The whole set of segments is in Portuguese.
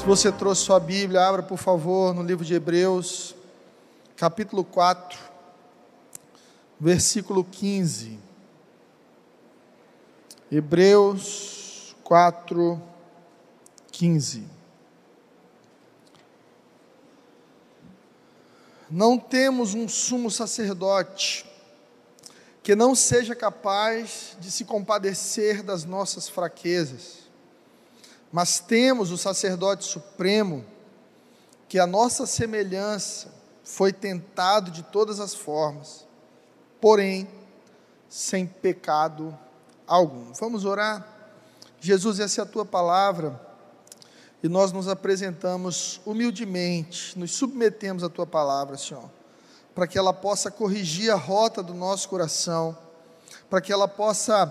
Se você trouxe sua Bíblia, abra por favor no livro de Hebreus, capítulo 4, versículo 15. Hebreus 4, 15. Não temos um sumo sacerdote que não seja capaz de se compadecer das nossas fraquezas mas temos o sacerdote supremo, que a nossa semelhança foi tentado de todas as formas, porém sem pecado algum. Vamos orar? Jesus, essa é a tua palavra, e nós nos apresentamos humildemente, nos submetemos à tua palavra, Senhor, para que ela possa corrigir a rota do nosso coração, para que ela possa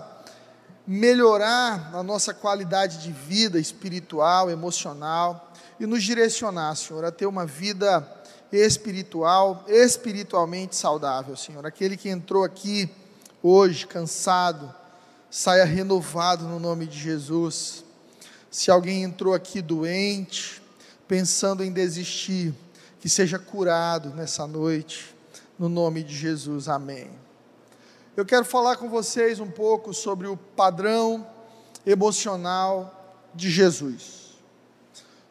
melhorar a nossa qualidade de vida espiritual, emocional e nos direcionar, Senhor, a ter uma vida espiritual, espiritualmente saudável, Senhor. Aquele que entrou aqui hoje cansado, saia renovado no nome de Jesus. Se alguém entrou aqui doente, pensando em desistir, que seja curado nessa noite, no nome de Jesus. Amém. Eu quero falar com vocês um pouco sobre o padrão emocional de Jesus.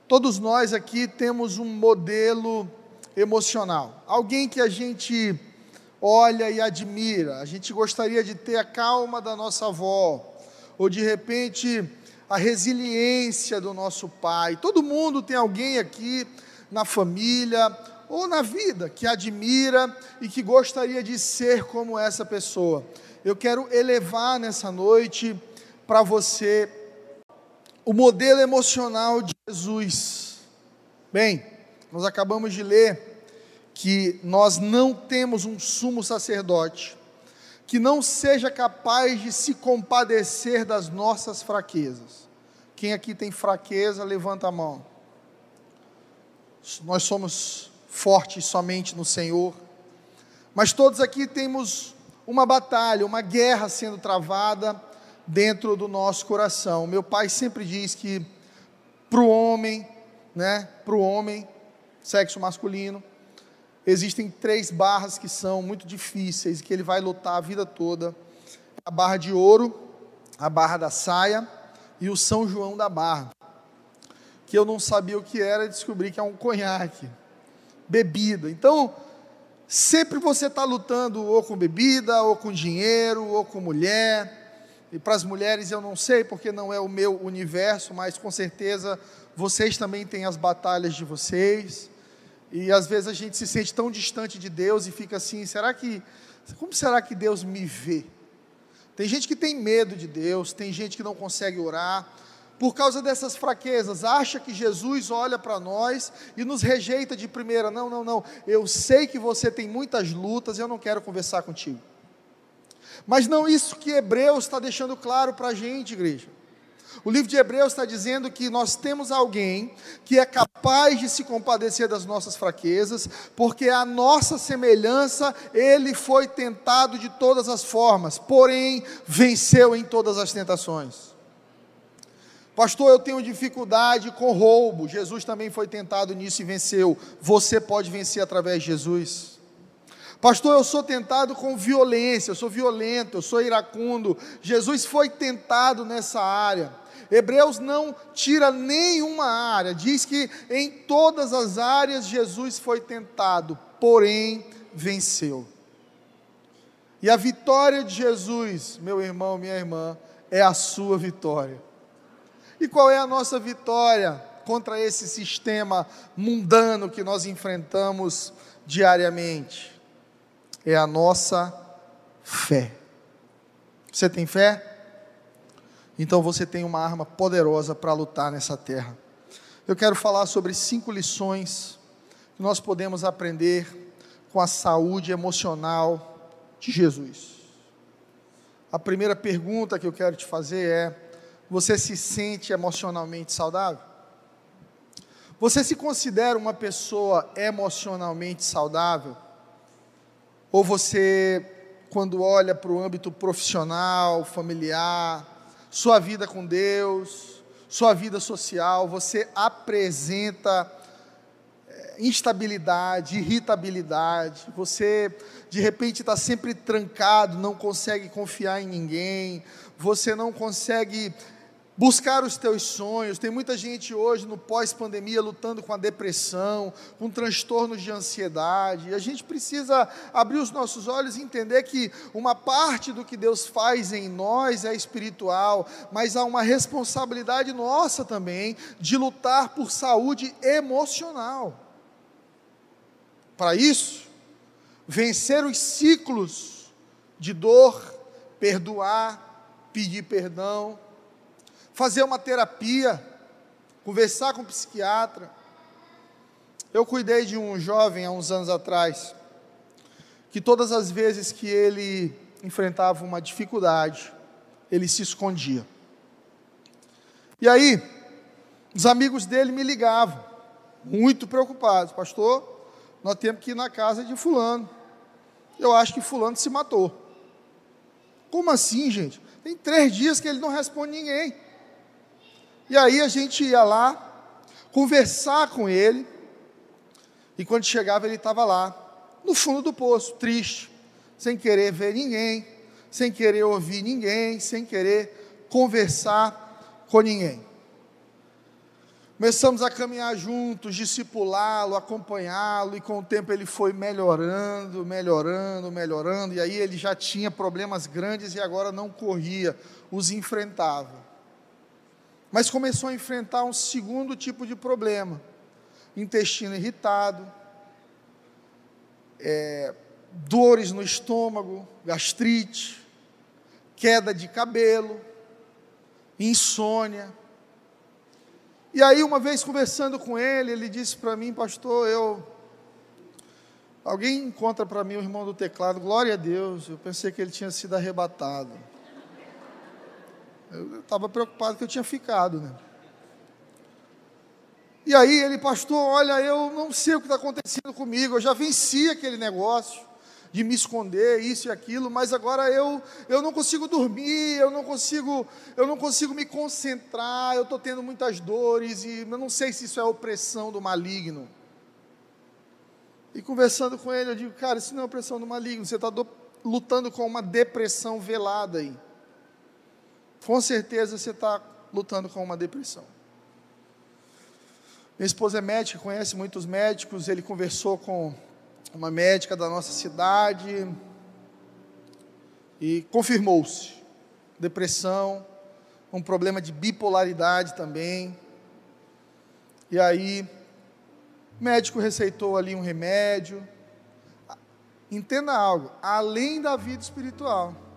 Todos nós aqui temos um modelo emocional, alguém que a gente olha e admira, a gente gostaria de ter a calma da nossa avó, ou de repente a resiliência do nosso pai. Todo mundo tem alguém aqui na família ou na vida que admira e que gostaria de ser como essa pessoa. Eu quero elevar nessa noite para você o modelo emocional de Jesus. Bem, nós acabamos de ler que nós não temos um sumo sacerdote que não seja capaz de se compadecer das nossas fraquezas. Quem aqui tem fraqueza, levanta a mão. Nós somos fortes somente no Senhor. Mas todos aqui temos uma batalha, uma guerra sendo travada dentro do nosso coração. Meu pai sempre diz que para o homem, né, para o homem, sexo masculino, existem três barras que são muito difíceis, que ele vai lutar a vida toda: a barra de ouro, a barra da saia e o São João da Barra. Que eu não sabia o que era, descobri que é um conhaque bebida. Então, sempre você está lutando ou com bebida, ou com dinheiro, ou com mulher. E para as mulheres eu não sei, porque não é o meu universo, mas com certeza vocês também têm as batalhas de vocês. E às vezes a gente se sente tão distante de Deus e fica assim: será que. Como será que Deus me vê? Tem gente que tem medo de Deus, tem gente que não consegue orar, por causa dessas fraquezas, acha que Jesus olha para nós e nos rejeita de primeira. Não, não, não. Eu sei que você tem muitas lutas, eu não quero conversar contigo. Mas não isso que Hebreus está deixando claro para a gente, igreja. O livro de Hebreus está dizendo que nós temos alguém que é capaz de se compadecer das nossas fraquezas, porque a nossa semelhança, ele foi tentado de todas as formas, porém venceu em todas as tentações. Pastor, eu tenho dificuldade com roubo. Jesus também foi tentado nisso e venceu. Você pode vencer através de Jesus. Pastor, eu sou tentado com violência, eu sou violento, eu sou iracundo. Jesus foi tentado nessa área. Hebreus não tira nenhuma área, diz que em todas as áreas Jesus foi tentado, porém venceu. E a vitória de Jesus, meu irmão, minha irmã, é a sua vitória. E qual é a nossa vitória contra esse sistema mundano que nós enfrentamos diariamente? É a nossa fé. Você tem fé? Então você tem uma arma poderosa para lutar nessa terra. Eu quero falar sobre cinco lições que nós podemos aprender com a saúde emocional de Jesus. A primeira pergunta que eu quero te fazer é: você se sente emocionalmente saudável? Você se considera uma pessoa emocionalmente saudável? Ou você, quando olha para o âmbito profissional, familiar, sua vida com Deus, sua vida social, você apresenta é, instabilidade, irritabilidade, você de repente está sempre trancado, não consegue confiar em ninguém, você não consegue buscar os teus sonhos. Tem muita gente hoje no pós-pandemia lutando com a depressão, com transtornos de ansiedade. E a gente precisa abrir os nossos olhos e entender que uma parte do que Deus faz em nós é espiritual, mas há uma responsabilidade nossa também de lutar por saúde emocional. Para isso, vencer os ciclos de dor, perdoar, pedir perdão, fazer uma terapia, conversar com um psiquiatra. Eu cuidei de um jovem há uns anos atrás, que todas as vezes que ele enfrentava uma dificuldade, ele se escondia. E aí, os amigos dele me ligavam, muito preocupados, pastor, nós temos que ir na casa de fulano. Eu acho que fulano se matou. Como assim, gente? Tem três dias que ele não responde ninguém. E aí a gente ia lá, conversar com ele, e quando chegava ele estava lá, no fundo do poço, triste, sem querer ver ninguém, sem querer ouvir ninguém, sem querer conversar com ninguém. Começamos a caminhar juntos, discipulá-lo, acompanhá-lo, e com o tempo ele foi melhorando, melhorando, melhorando, e aí ele já tinha problemas grandes e agora não corria, os enfrentava mas começou a enfrentar um segundo tipo de problema: intestino irritado, é, dores no estômago, gastrite, queda de cabelo, insônia. E aí, uma vez conversando com ele, ele disse para mim, pastor, eu. Alguém encontra para mim o irmão do teclado, glória a Deus, eu pensei que ele tinha sido arrebatado. Eu estava preocupado que eu tinha ficado, né? E aí ele, pastor, olha, eu não sei o que está acontecendo comigo, eu já venci aquele negócio de me esconder, isso e aquilo, mas agora eu, eu não consigo dormir, eu não consigo, eu não consigo me concentrar, eu estou tendo muitas dores e eu não sei se isso é opressão do maligno. E conversando com ele, eu digo, cara, isso não é opressão do maligno, você está lutando com uma depressão velada aí com certeza você está lutando com uma depressão. Minha esposa é médica, conhece muitos médicos, ele conversou com uma médica da nossa cidade e confirmou-se. Depressão, um problema de bipolaridade também. E aí, o médico receitou ali um remédio. Entenda algo, além da vida espiritual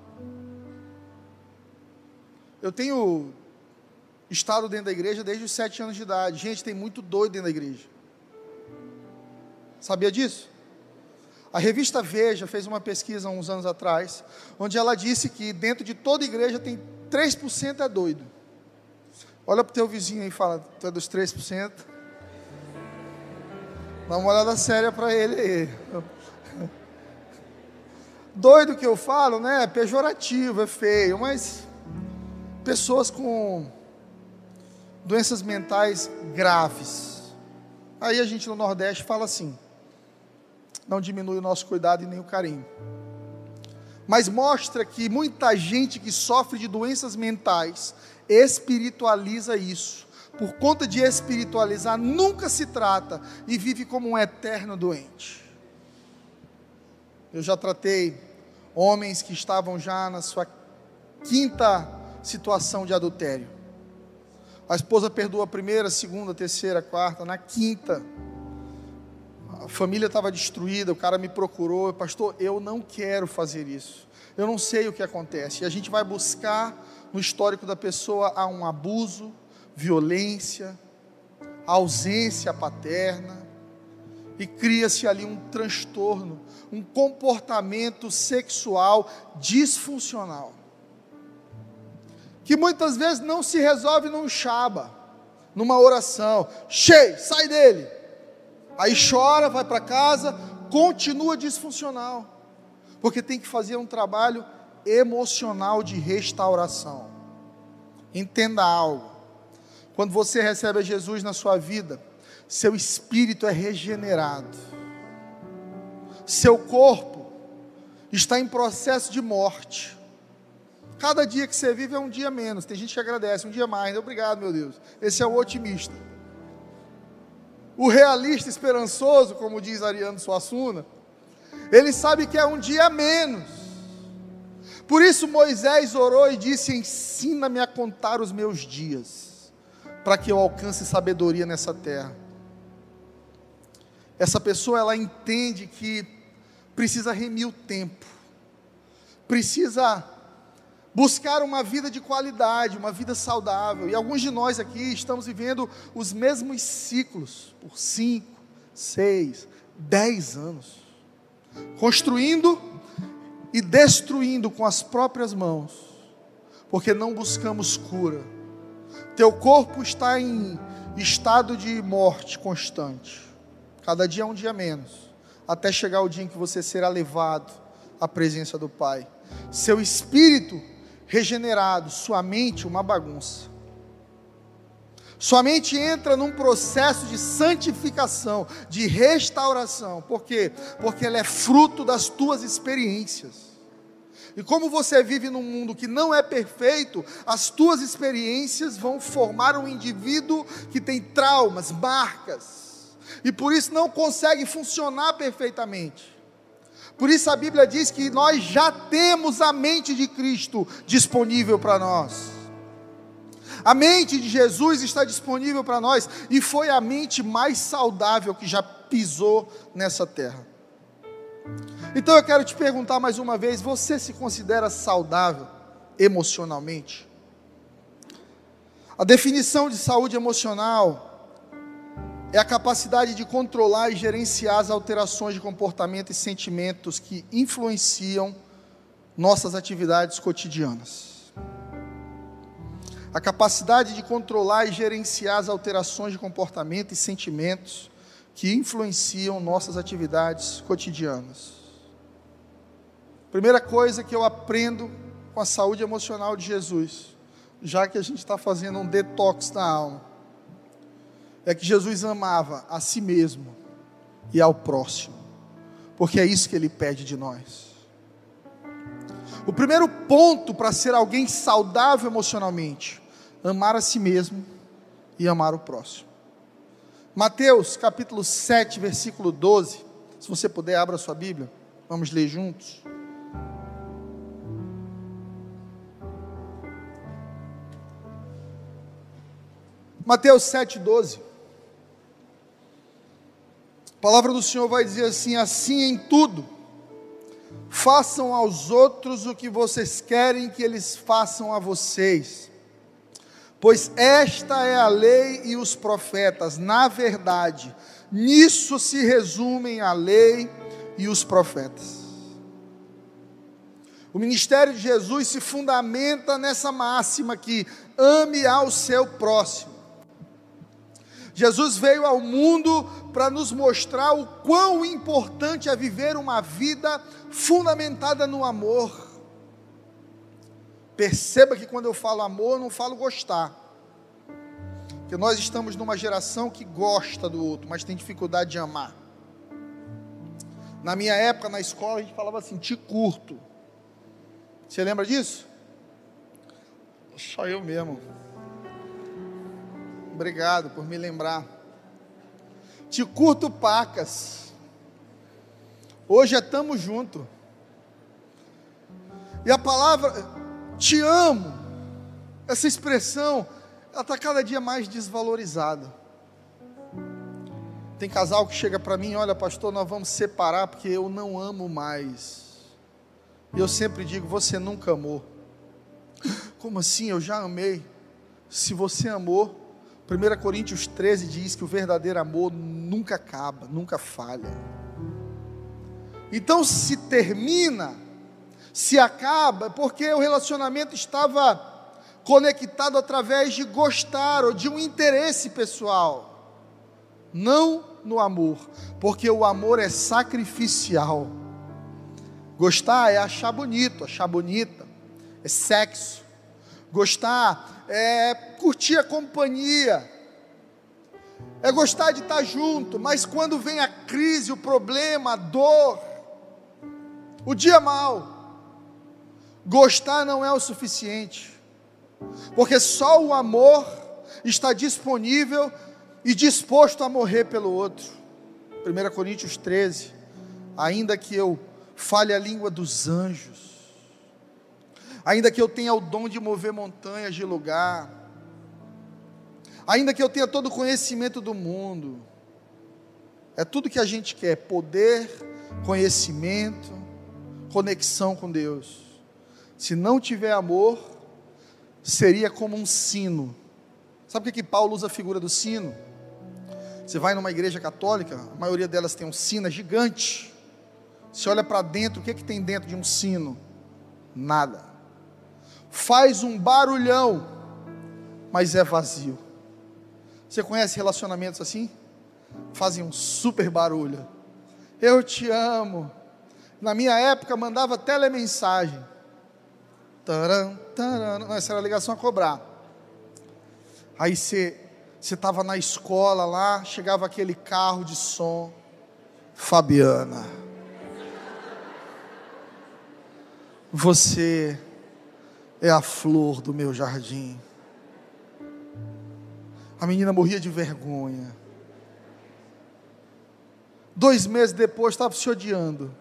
eu tenho estado dentro da igreja desde os sete anos de idade. Gente, tem muito doido dentro da igreja. Sabia disso? A revista Veja fez uma pesquisa uns anos atrás, onde ela disse que dentro de toda igreja tem 3% é doido. Olha para o teu vizinho e fala, tu é dos 3%. Dá uma olhada séria para ele aí. Doido que eu falo, né? É pejorativo, é feio, mas pessoas com doenças mentais graves. Aí a gente no Nordeste fala assim: não diminui o nosso cuidado e nem o carinho. Mas mostra que muita gente que sofre de doenças mentais espiritualiza isso. Por conta de espiritualizar, nunca se trata e vive como um eterno doente. Eu já tratei homens que estavam já na sua quinta situação de adultério. A esposa perdoa a primeira, a segunda, a terceira, a quarta, na quinta. A família estava destruída, o cara me procurou, pastor, eu não quero fazer isso. Eu não sei o que acontece. E a gente vai buscar no histórico da pessoa há um abuso, violência, ausência paterna, e cria-se ali um transtorno, um comportamento sexual disfuncional que muitas vezes não se resolve num chaba, numa oração. Cheio, sai dele. Aí chora, vai para casa, continua disfuncional. Porque tem que fazer um trabalho emocional de restauração. Entenda algo. quando você recebe a Jesus na sua vida, seu espírito é regenerado, seu corpo está em processo de morte. Cada dia que você vive é um dia menos. Tem gente que agradece, um dia mais. Obrigado, meu Deus. Esse é o otimista. O realista esperançoso, como diz Ariano Suassuna, ele sabe que é um dia menos. Por isso Moisés orou e disse: Ensina-me a contar os meus dias, para que eu alcance sabedoria nessa terra. Essa pessoa ela entende que precisa remir o tempo, precisa buscar uma vida de qualidade, uma vida saudável. E alguns de nós aqui estamos vivendo os mesmos ciclos por cinco, seis, dez anos, construindo e destruindo com as próprias mãos, porque não buscamos cura. Teu corpo está em estado de morte constante. Cada dia é um dia menos, até chegar o dia em que você será levado à presença do Pai. Seu espírito regenerado, sua mente uma bagunça. Sua mente entra num processo de santificação, de restauração. Por quê? Porque ela é fruto das tuas experiências. E como você vive num mundo que não é perfeito, as tuas experiências vão formar um indivíduo que tem traumas, marcas, e por isso não consegue funcionar perfeitamente. Por isso a Bíblia diz que nós já temos a mente de Cristo disponível para nós. A mente de Jesus está disponível para nós e foi a mente mais saudável que já pisou nessa terra. Então eu quero te perguntar mais uma vez: você se considera saudável emocionalmente? A definição de saúde emocional é a capacidade de controlar e gerenciar as alterações de comportamento e sentimentos que influenciam nossas atividades cotidianas. A capacidade de controlar e gerenciar as alterações de comportamento e sentimentos que influenciam nossas atividades cotidianas. Primeira coisa que eu aprendo com a saúde emocional de Jesus, já que a gente está fazendo um detox da alma é que Jesus amava a si mesmo e ao próximo, porque é isso que ele pede de nós. O primeiro ponto para ser alguém saudável emocionalmente, amar a si mesmo e amar o próximo. Mateus capítulo 7, versículo 12. Se você puder, abra sua Bíblia, vamos ler juntos. Mateus 7, 12. A palavra do Senhor vai dizer assim: assim em tudo, façam aos outros o que vocês querem que eles façam a vocês, pois esta é a lei e os profetas, na verdade, nisso se resumem a lei e os profetas. O ministério de Jesus se fundamenta nessa máxima que ame ao seu próximo. Jesus veio ao mundo para nos mostrar o quão importante é viver uma vida fundamentada no amor. Perceba que quando eu falo amor, eu não falo gostar. Porque nós estamos numa geração que gosta do outro, mas tem dificuldade de amar. Na minha época, na escola, a gente falava assim: te curto. Você lembra disso? Só eu mesmo. Obrigado por me lembrar. Te curto pacas. Hoje é tamo junto. E a palavra te amo, essa expressão, ela está cada dia mais desvalorizada. Tem casal que chega para mim, olha, pastor, nós vamos separar porque eu não amo mais. E eu sempre digo, você nunca amou. Como assim? Eu já amei. Se você amou, 1 Coríntios 13 diz que o verdadeiro amor nunca acaba, nunca falha. Então, se termina, se acaba, porque o relacionamento estava conectado através de gostar ou de um interesse pessoal, não no amor, porque o amor é sacrificial. Gostar é achar bonito, achar bonita, é sexo. Gostar é curtir a companhia, é gostar de estar junto, mas quando vem a crise, o problema, a dor, o dia mal, gostar não é o suficiente, porque só o amor está disponível e disposto a morrer pelo outro. 1 Coríntios 13, ainda que eu fale a língua dos anjos, ainda que eu tenha o dom de mover montanhas de lugar, ainda que eu tenha todo o conhecimento do mundo, é tudo que a gente quer: poder, conhecimento, conexão com Deus. Se não tiver amor, seria como um sino. Sabe por que Paulo usa a figura do sino? Você vai numa igreja católica, a maioria delas tem um sino gigante. Você olha para dentro, o que, é que tem dentro de um sino? Nada faz um barulhão, mas é vazio. Você conhece relacionamentos assim? Fazem um super barulho. Eu te amo. Na minha época mandava telemensagem. Taran, taran. Não, essa era a ligação a cobrar. Aí você você estava na escola lá, chegava aquele carro de som. Fabiana. Você é a flor do meu jardim. A menina morria de vergonha. Dois meses depois estava se odiando,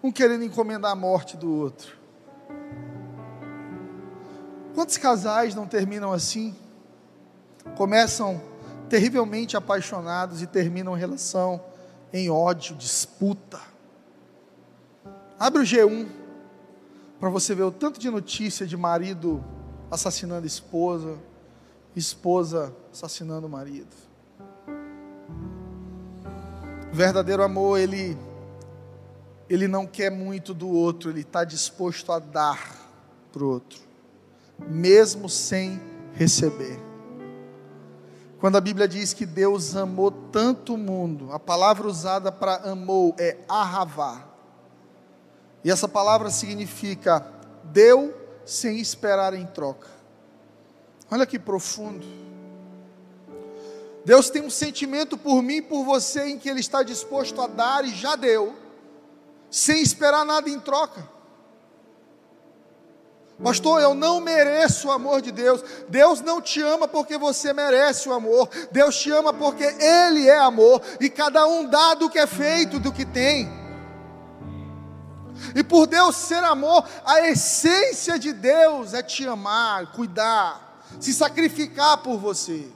um querendo encomendar a morte do outro. Quantos casais não terminam assim? Começam terrivelmente apaixonados e terminam relação em ódio, disputa. Abre o G1 para você ver o tanto de notícia de marido assassinando esposa, esposa assassinando marido. O verdadeiro amor, ele, ele não quer muito do outro, ele está disposto a dar para o outro, mesmo sem receber. Quando a Bíblia diz que Deus amou tanto o mundo, a palavra usada para amou é arravar. E essa palavra significa deu sem esperar em troca. Olha que profundo. Deus tem um sentimento por mim e por você em que Ele está disposto a dar e já deu, sem esperar nada em troca. Pastor, eu não mereço o amor de Deus. Deus não te ama porque você merece o amor. Deus te ama porque Ele é amor. E cada um dá do que é feito, do que tem. E por Deus ser amor, a essência de Deus é te amar, cuidar, se sacrificar por você.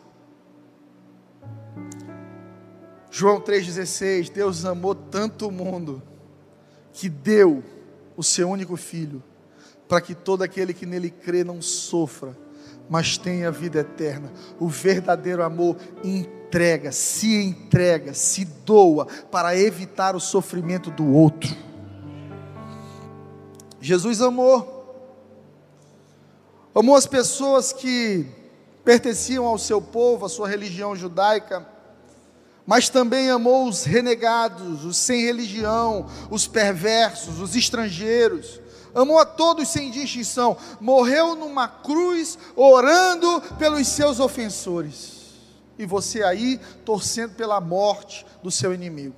João 3,16: Deus amou tanto o mundo, que deu o seu único filho, para que todo aquele que nele crê não sofra, mas tenha vida eterna. O verdadeiro amor entrega, se entrega, se doa para evitar o sofrimento do outro. Jesus amou. Amou as pessoas que pertenciam ao seu povo, à sua religião judaica, mas também amou os renegados, os sem religião, os perversos, os estrangeiros. Amou a todos sem distinção. Morreu numa cruz orando pelos seus ofensores. E você aí torcendo pela morte do seu inimigo.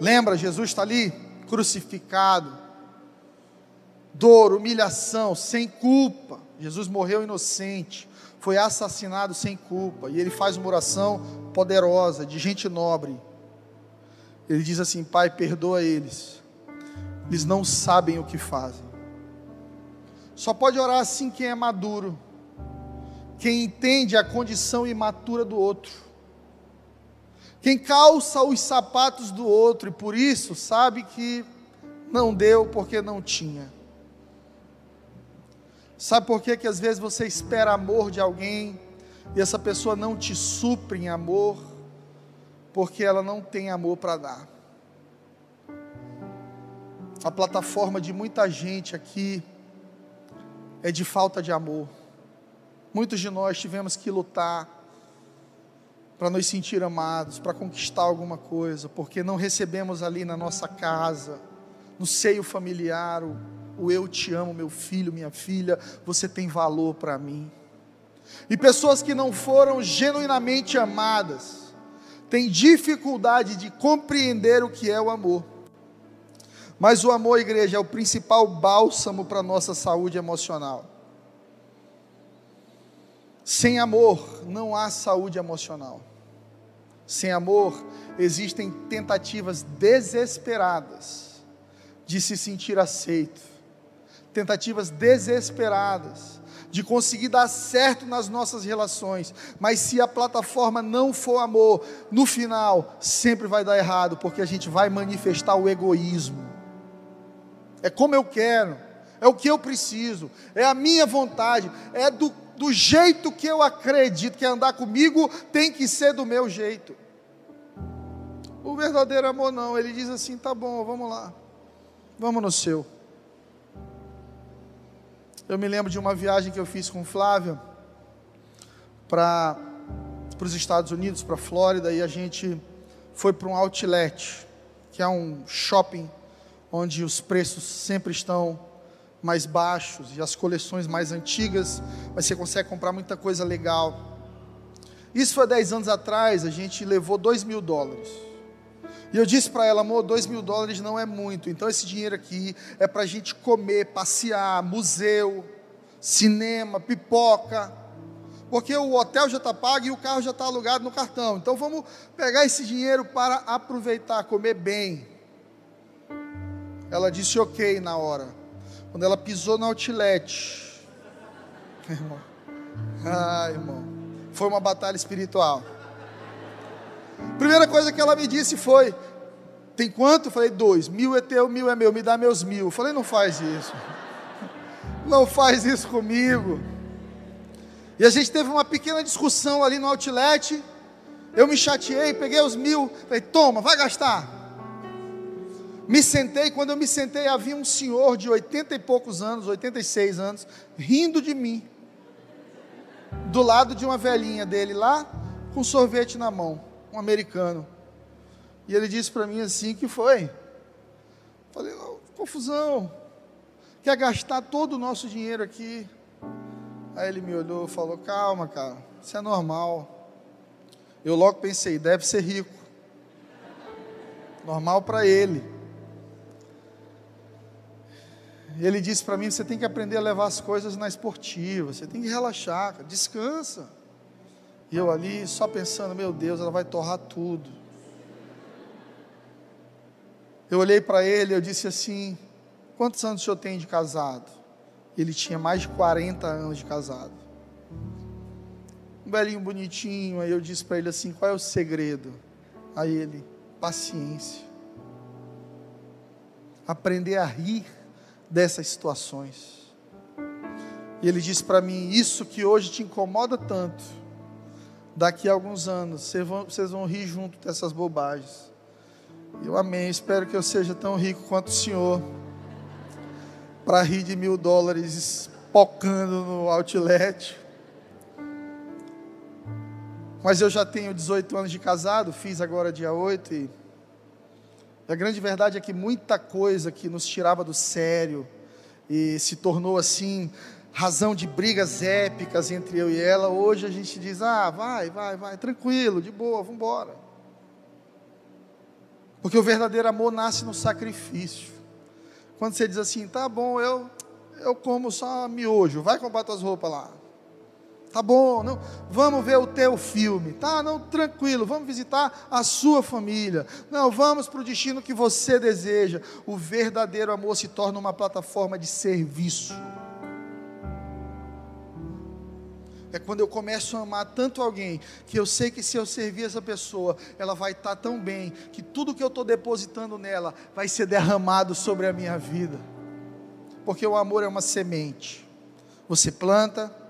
Lembra, Jesus está ali crucificado, dor, humilhação, sem culpa. Jesus morreu inocente, foi assassinado sem culpa, e ele faz uma oração poderosa, de gente nobre. Ele diz assim: Pai, perdoa eles, eles não sabem o que fazem. Só pode orar assim quem é maduro, quem entende a condição imatura do outro quem calça os sapatos do outro e por isso sabe que não deu porque não tinha. Sabe por que, que às vezes você espera amor de alguém e essa pessoa não te supre em amor? Porque ela não tem amor para dar. A plataforma de muita gente aqui é de falta de amor. Muitos de nós tivemos que lutar para nos sentir amados, para conquistar alguma coisa, porque não recebemos ali na nossa casa, no seio familiar, o, o eu te amo, meu filho, minha filha, você tem valor para mim. E pessoas que não foram genuinamente amadas têm dificuldade de compreender o que é o amor. Mas o amor, igreja, é o principal bálsamo para a nossa saúde emocional. Sem amor não há saúde emocional. Sem amor existem tentativas desesperadas de se sentir aceito, tentativas desesperadas de conseguir dar certo nas nossas relações, mas se a plataforma não for amor, no final sempre vai dar errado, porque a gente vai manifestar o egoísmo. É como eu quero, é o que eu preciso, é a minha vontade, é do do jeito que eu acredito que andar comigo tem que ser do meu jeito. O verdadeiro amor não, ele diz assim: tá bom, vamos lá, vamos no seu. Eu me lembro de uma viagem que eu fiz com Flávia para os Estados Unidos, para a Flórida, e a gente foi para um outlet, que é um shopping onde os preços sempre estão mais baixos e as coleções mais antigas, mas você consegue comprar muita coisa legal. Isso foi 10 anos atrás, a gente levou 2 mil dólares. E eu disse para ela, amor, 2 mil dólares não é muito, então esse dinheiro aqui é para a gente comer, passear, museu, cinema, pipoca, porque o hotel já está pago e o carro já está alugado no cartão. Então vamos pegar esse dinheiro para aproveitar, comer bem. Ela disse ok na hora. Quando ela pisou no outlet, irmão, ah, irmão, foi uma batalha espiritual. Primeira coisa que ela me disse foi: tem quanto? Eu falei, dois. Mil é teu, mil é meu, me dá meus mil. Eu falei, não faz isso. Não faz isso comigo. E a gente teve uma pequena discussão ali no outlet. Eu me chateei, peguei os mil, falei, toma, vai gastar. Me sentei, quando eu me sentei, havia um senhor de oitenta e poucos anos, 86 anos, rindo de mim, do lado de uma velhinha dele lá, com sorvete na mão, um americano. E ele disse para mim assim: que foi? Falei, confusão, quer gastar todo o nosso dinheiro aqui. Aí ele me olhou e falou: calma, cara, isso é normal. Eu logo pensei: deve ser rico. Normal para ele. ele disse para mim: você tem que aprender a levar as coisas na esportiva, você tem que relaxar, descansa. E eu ali só pensando: meu Deus, ela vai torrar tudo. Eu olhei para ele eu disse assim: quantos anos o senhor tem de casado? Ele tinha mais de 40 anos de casado. Um velhinho bonitinho. Aí eu disse para ele assim: qual é o segredo? Aí ele: paciência. Aprender a rir dessas situações. E ele disse para mim: Isso que hoje te incomoda tanto, daqui a alguns anos vocês vão, vocês vão rir junto dessas bobagens. Eu amém. Espero que eu seja tão rico quanto o senhor, para rir de mil dólares pocando no outlet. Mas eu já tenho 18 anos de casado, fiz agora dia 8 e a grande verdade é que muita coisa que nos tirava do sério e se tornou assim razão de brigas épicas entre eu e ela, hoje a gente diz: "Ah, vai, vai, vai, tranquilo, de boa, vamos embora". Porque o verdadeiro amor nasce no sacrifício. Quando você diz assim: "Tá bom, eu eu como só miojo, vai comprar tuas roupas lá". Tá bom, não, vamos ver o teu filme. Tá, não, tranquilo, vamos visitar a sua família. Não, vamos para o destino que você deseja. O verdadeiro amor se torna uma plataforma de serviço. É quando eu começo a amar tanto alguém, que eu sei que se eu servir essa pessoa, ela vai estar tão bem, que tudo que eu estou depositando nela vai ser derramado sobre a minha vida. Porque o amor é uma semente. Você planta,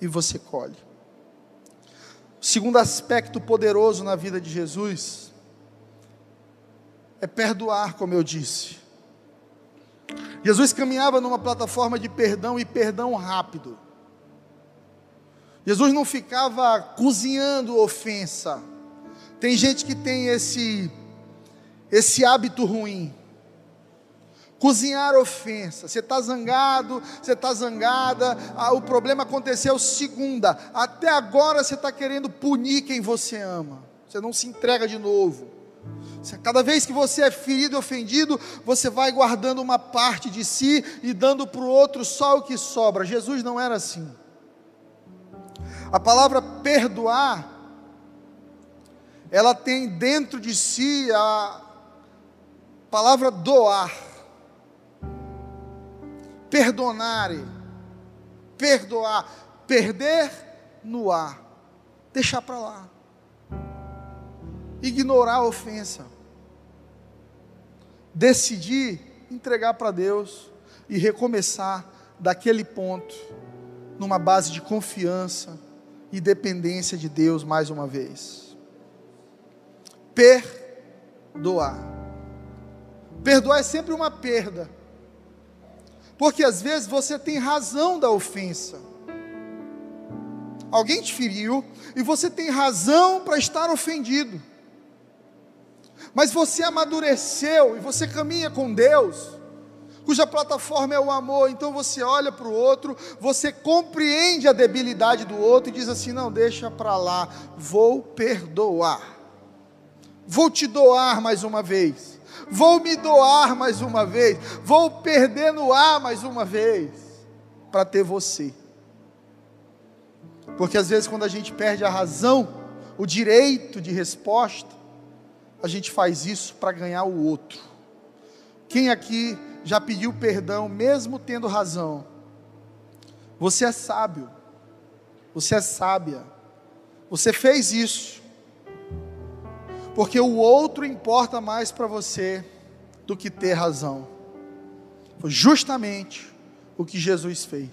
e você colhe. O segundo aspecto poderoso na vida de Jesus é perdoar, como eu disse. Jesus caminhava numa plataforma de perdão e perdão rápido. Jesus não ficava cozinhando ofensa. Tem gente que tem esse esse hábito ruim. Cozinhar ofensa. Você está zangado, você está zangada, ah, o problema aconteceu segunda. Até agora você está querendo punir quem você ama. Você não se entrega de novo. Cada vez que você é ferido e ofendido, você vai guardando uma parte de si e dando para o outro só o que sobra. Jesus não era assim. A palavra perdoar, ela tem dentro de si a palavra doar, perdonare, perdoar, perder no ar, deixar para lá, ignorar a ofensa, decidir entregar para Deus e recomeçar daquele ponto, numa base de confiança e dependência de Deus mais uma vez. Perdoar. Perdoar é sempre uma perda. Porque às vezes você tem razão da ofensa. Alguém te feriu e você tem razão para estar ofendido. Mas você amadureceu e você caminha com Deus, cuja plataforma é o amor, então você olha para o outro, você compreende a debilidade do outro e diz assim: não, deixa para lá, vou perdoar, vou te doar mais uma vez vou me doar mais uma vez, vou perder no ar mais uma vez, para ter você. Porque às vezes, quando a gente perde a razão, o direito de resposta, a gente faz isso para ganhar o outro. Quem aqui já pediu perdão, mesmo tendo razão? Você é sábio, você é sábia, você fez isso porque o outro importa mais para você do que ter razão. Foi justamente o que Jesus fez.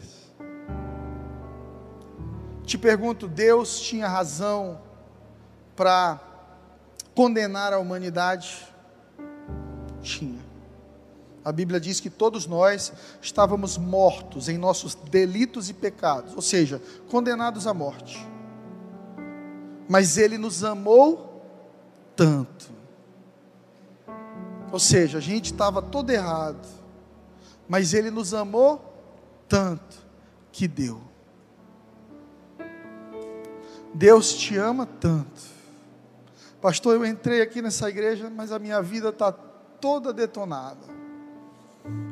Te pergunto, Deus tinha razão para condenar a humanidade? Tinha. A Bíblia diz que todos nós estávamos mortos em nossos delitos e pecados, ou seja, condenados à morte. Mas Ele nos amou tanto. Ou seja, a gente estava todo errado, mas Ele nos amou tanto que deu. Deus te ama tanto. Pastor, eu entrei aqui nessa igreja, mas a minha vida está toda detonada.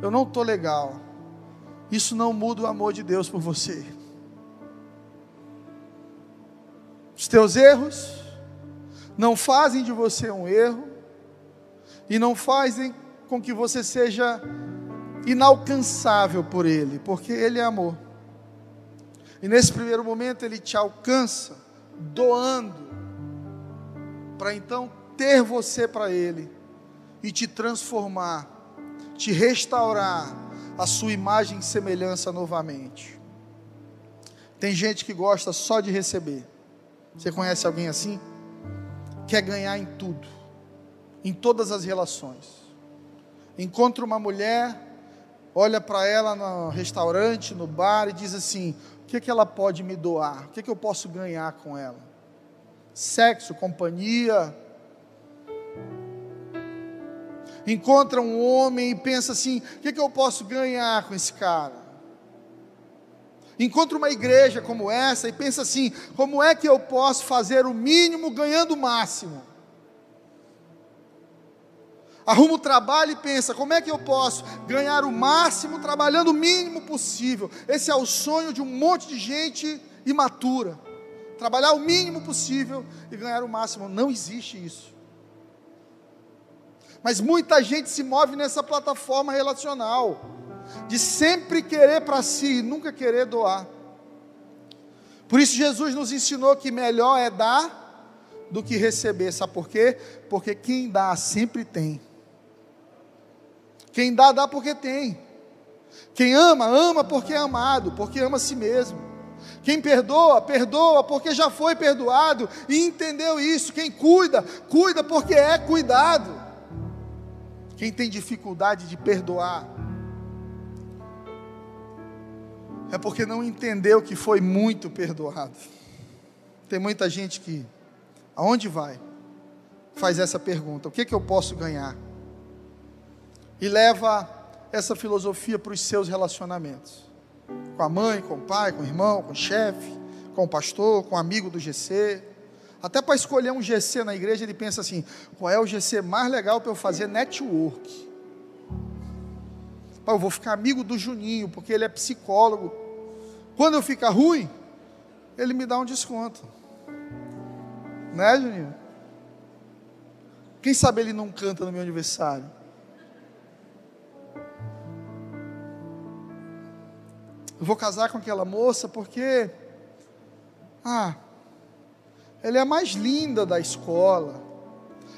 Eu não estou legal. Isso não muda o amor de Deus por você. Os teus erros, não fazem de você um erro e não fazem com que você seja inalcançável por Ele, porque Ele é amor. E nesse primeiro momento Ele te alcança, doando, para então ter você para Ele e te transformar, te restaurar a sua imagem e semelhança novamente. Tem gente que gosta só de receber. Você conhece alguém assim? quer ganhar em tudo, em todas as relações. Encontra uma mulher, olha para ela no restaurante, no bar e diz assim: o que, é que ela pode me doar? O que, é que eu posso ganhar com ela? Sexo, companhia. Encontra um homem e pensa assim: o que, é que eu posso ganhar com esse cara? Encontra uma igreja como essa e pensa assim: como é que eu posso fazer o mínimo ganhando o máximo? Arruma o trabalho e pensa: como é que eu posso ganhar o máximo trabalhando o mínimo possível? Esse é o sonho de um monte de gente imatura. Trabalhar o mínimo possível e ganhar o máximo. Não existe isso. Mas muita gente se move nessa plataforma relacional de sempre querer para si e nunca querer doar. Por isso Jesus nos ensinou que melhor é dar do que receber. Sabe por quê? Porque quem dá sempre tem. Quem dá, dá porque tem. Quem ama, ama porque é amado, porque ama a si mesmo. Quem perdoa, perdoa porque já foi perdoado e entendeu isso. Quem cuida, cuida porque é cuidado. Quem tem dificuldade de perdoar, é porque não entendeu que foi muito perdoado. Tem muita gente que, aonde vai, faz essa pergunta: o que, que eu posso ganhar? E leva essa filosofia para os seus relacionamentos. Com a mãe, com o pai, com o irmão, com o chefe, com o pastor, com o amigo do GC. Até para escolher um GC na igreja, ele pensa assim: qual é o GC mais legal para eu fazer network? eu vou ficar amigo do Juninho, porque ele é psicólogo. Quando eu ficar ruim, ele me dá um desconto. Né, Juninho? Quem sabe ele não canta no meu aniversário? Eu vou casar com aquela moça porque, ah, ela é a mais linda da escola,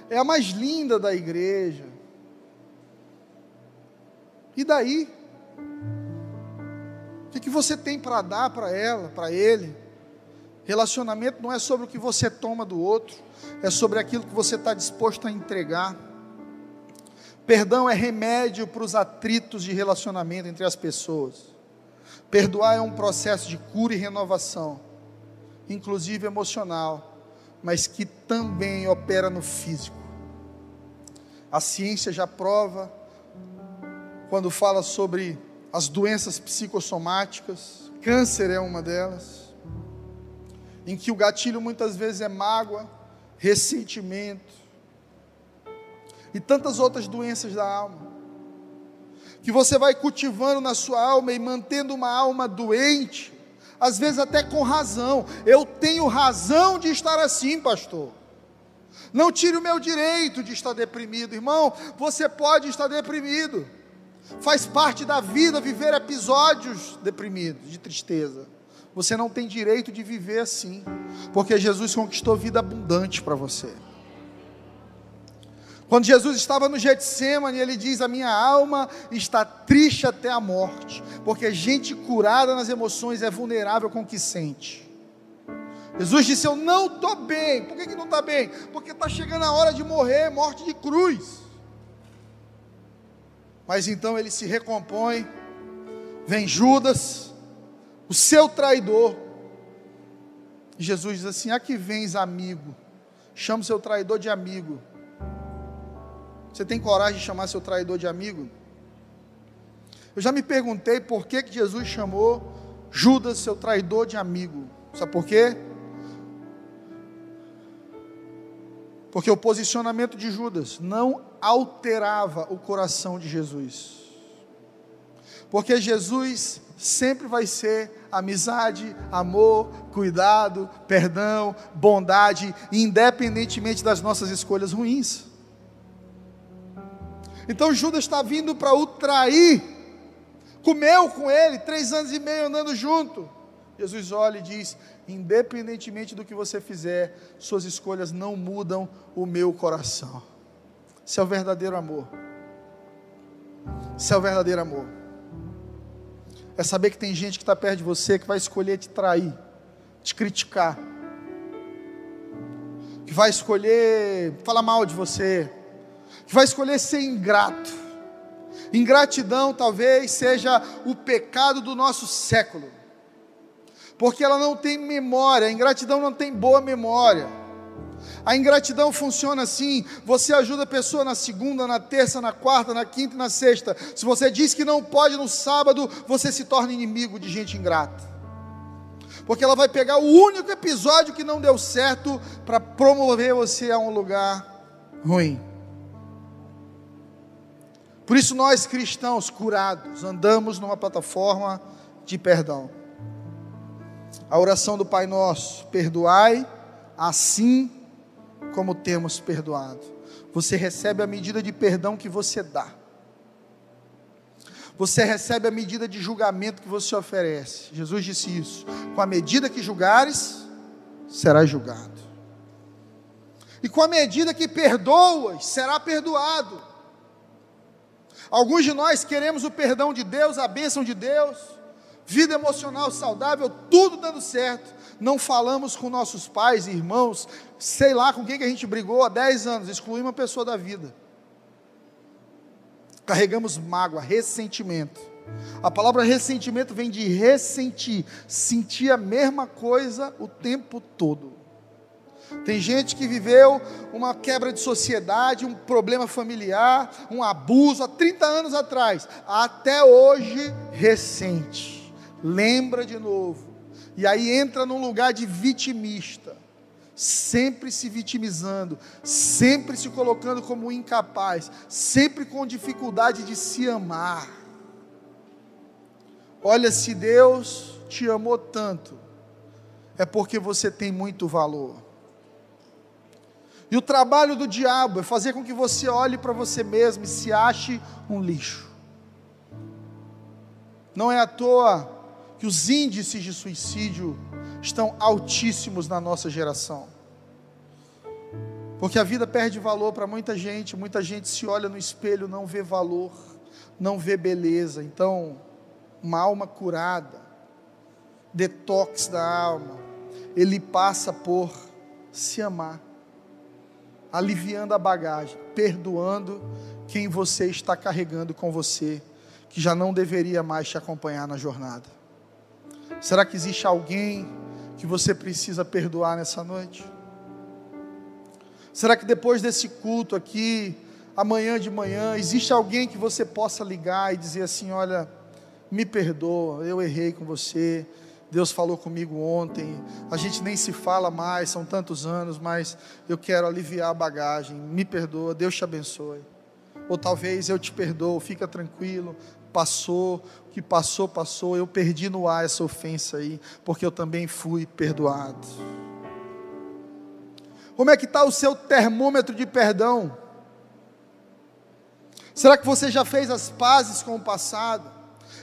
é a mais linda da igreja. E daí? O que, que você tem para dar para ela, para ele? Relacionamento não é sobre o que você toma do outro, é sobre aquilo que você está disposto a entregar. Perdão é remédio para os atritos de relacionamento entre as pessoas. Perdoar é um processo de cura e renovação, inclusive emocional, mas que também opera no físico. A ciência já prova, quando fala sobre as doenças psicossomáticas, câncer é uma delas em que o gatilho muitas vezes é mágoa, ressentimento e tantas outras doenças da alma. Que você vai cultivando na sua alma e mantendo uma alma doente, às vezes até com razão. Eu tenho razão de estar assim, pastor. Não tire o meu direito de estar deprimido, irmão. Você pode estar deprimido. Faz parte da vida viver episódios deprimidos, de tristeza. Você não tem direito de viver assim, porque Jesus conquistou vida abundante para você. Quando Jesus estava no Getsemane, ele diz: A minha alma está triste até a morte, porque gente curada nas emoções é vulnerável com o que sente. Jesus disse: Eu não estou bem. Por que, que não está bem? Porque está chegando a hora de morrer morte de cruz. Mas então ele se recompõe, vem Judas, o seu traidor. E Jesus diz assim: Aqui vens, amigo. Chama o seu traidor de amigo. Você tem coragem de chamar seu traidor de amigo? Eu já me perguntei por que, que Jesus chamou Judas, seu traidor, de amigo. Sabe por quê? Porque o posicionamento de Judas não alterava o coração de Jesus. Porque Jesus sempre vai ser amizade, amor, cuidado, perdão, bondade, independentemente das nossas escolhas ruins. Então Judas está vindo para o trair, comeu com ele três anos e meio andando junto. Jesus olha e diz: independentemente do que você fizer, suas escolhas não mudam o meu coração. Isso é o verdadeiro amor. Isso é o verdadeiro amor é saber que tem gente que está perto de você que vai escolher te trair, te criticar, que vai escolher falar mal de você, vai escolher ser ingrato. Ingratidão talvez seja o pecado do nosso século, porque ela não tem memória, a ingratidão não tem boa memória. A ingratidão funciona assim: você ajuda a pessoa na segunda, na terça, na quarta, na quinta e na sexta. Se você diz que não pode no sábado, você se torna inimigo de gente ingrata. Porque ela vai pegar o único episódio que não deu certo para promover você a um lugar ruim. Por isso, nós cristãos curados andamos numa plataforma de perdão. A oração do Pai Nosso: perdoai, assim como temos perdoado. Você recebe a medida de perdão que você dá. Você recebe a medida de julgamento que você oferece. Jesus disse isso. Com a medida que julgares, será julgado. E com a medida que perdoas, será perdoado. Alguns de nós queremos o perdão de Deus, a bênção de Deus, vida emocional saudável, tudo dando certo. Não falamos com nossos pais, irmãos, sei lá com quem que a gente brigou há 10 anos, excluímos uma pessoa da vida. Carregamos mágoa, ressentimento. A palavra ressentimento vem de ressentir, sentir a mesma coisa o tempo todo. Tem gente que viveu uma quebra de sociedade, um problema familiar, um abuso há 30 anos atrás, até hoje recente. Lembra de novo. E aí entra num lugar de vitimista, sempre se vitimizando, sempre se colocando como incapaz, sempre com dificuldade de se amar. Olha, se Deus te amou tanto, é porque você tem muito valor. E o trabalho do diabo é fazer com que você olhe para você mesmo e se ache um lixo. Não é à toa que os índices de suicídio estão altíssimos na nossa geração. Porque a vida perde valor para muita gente, muita gente se olha no espelho, não vê valor, não vê beleza. Então, uma alma curada, detox da alma, ele passa por se amar aliviando a bagagem, perdoando quem você está carregando com você, que já não deveria mais te acompanhar na jornada. Será que existe alguém que você precisa perdoar nessa noite? Será que depois desse culto aqui, amanhã de manhã, existe alguém que você possa ligar e dizer assim: olha, me perdoa, eu errei com você, Deus falou comigo ontem, a gente nem se fala mais, são tantos anos, mas eu quero aliviar a bagagem, me perdoa, Deus te abençoe. Ou talvez eu te perdoo, fica tranquilo, passou, o que passou, passou, eu perdi no ar essa ofensa aí, porque eu também fui perdoado. Como é que está o seu termômetro de perdão? Será que você já fez as pazes com o passado?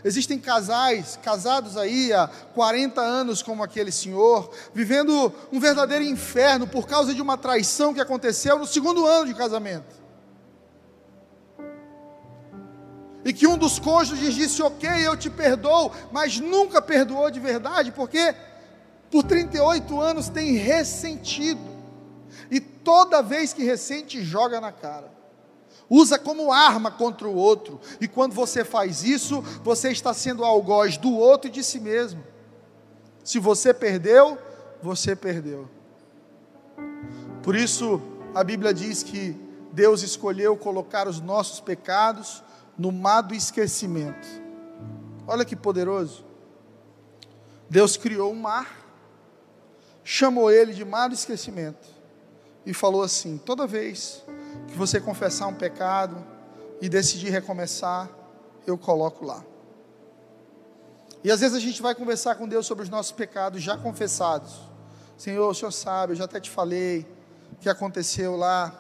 Existem casais, casados aí há 40 anos como aquele senhor, vivendo um verdadeiro inferno por causa de uma traição que aconteceu no segundo ano de casamento. E que um dos cônjuges disse: Ok, eu te perdoo, mas nunca perdoou de verdade, porque por 38 anos tem ressentido. E toda vez que ressente, joga na cara usa como arma contra o outro, e quando você faz isso, você está sendo algoz do outro e de si mesmo. Se você perdeu, você perdeu. Por isso, a Bíblia diz que Deus escolheu colocar os nossos pecados no mar do esquecimento. Olha que poderoso. Deus criou um mar, chamou ele de mar do esquecimento e falou assim: toda vez que você confessar um pecado e decidir recomeçar, eu coloco lá. E às vezes a gente vai conversar com Deus sobre os nossos pecados já confessados. Senhor, o Senhor sabe, eu já até te falei o que aconteceu lá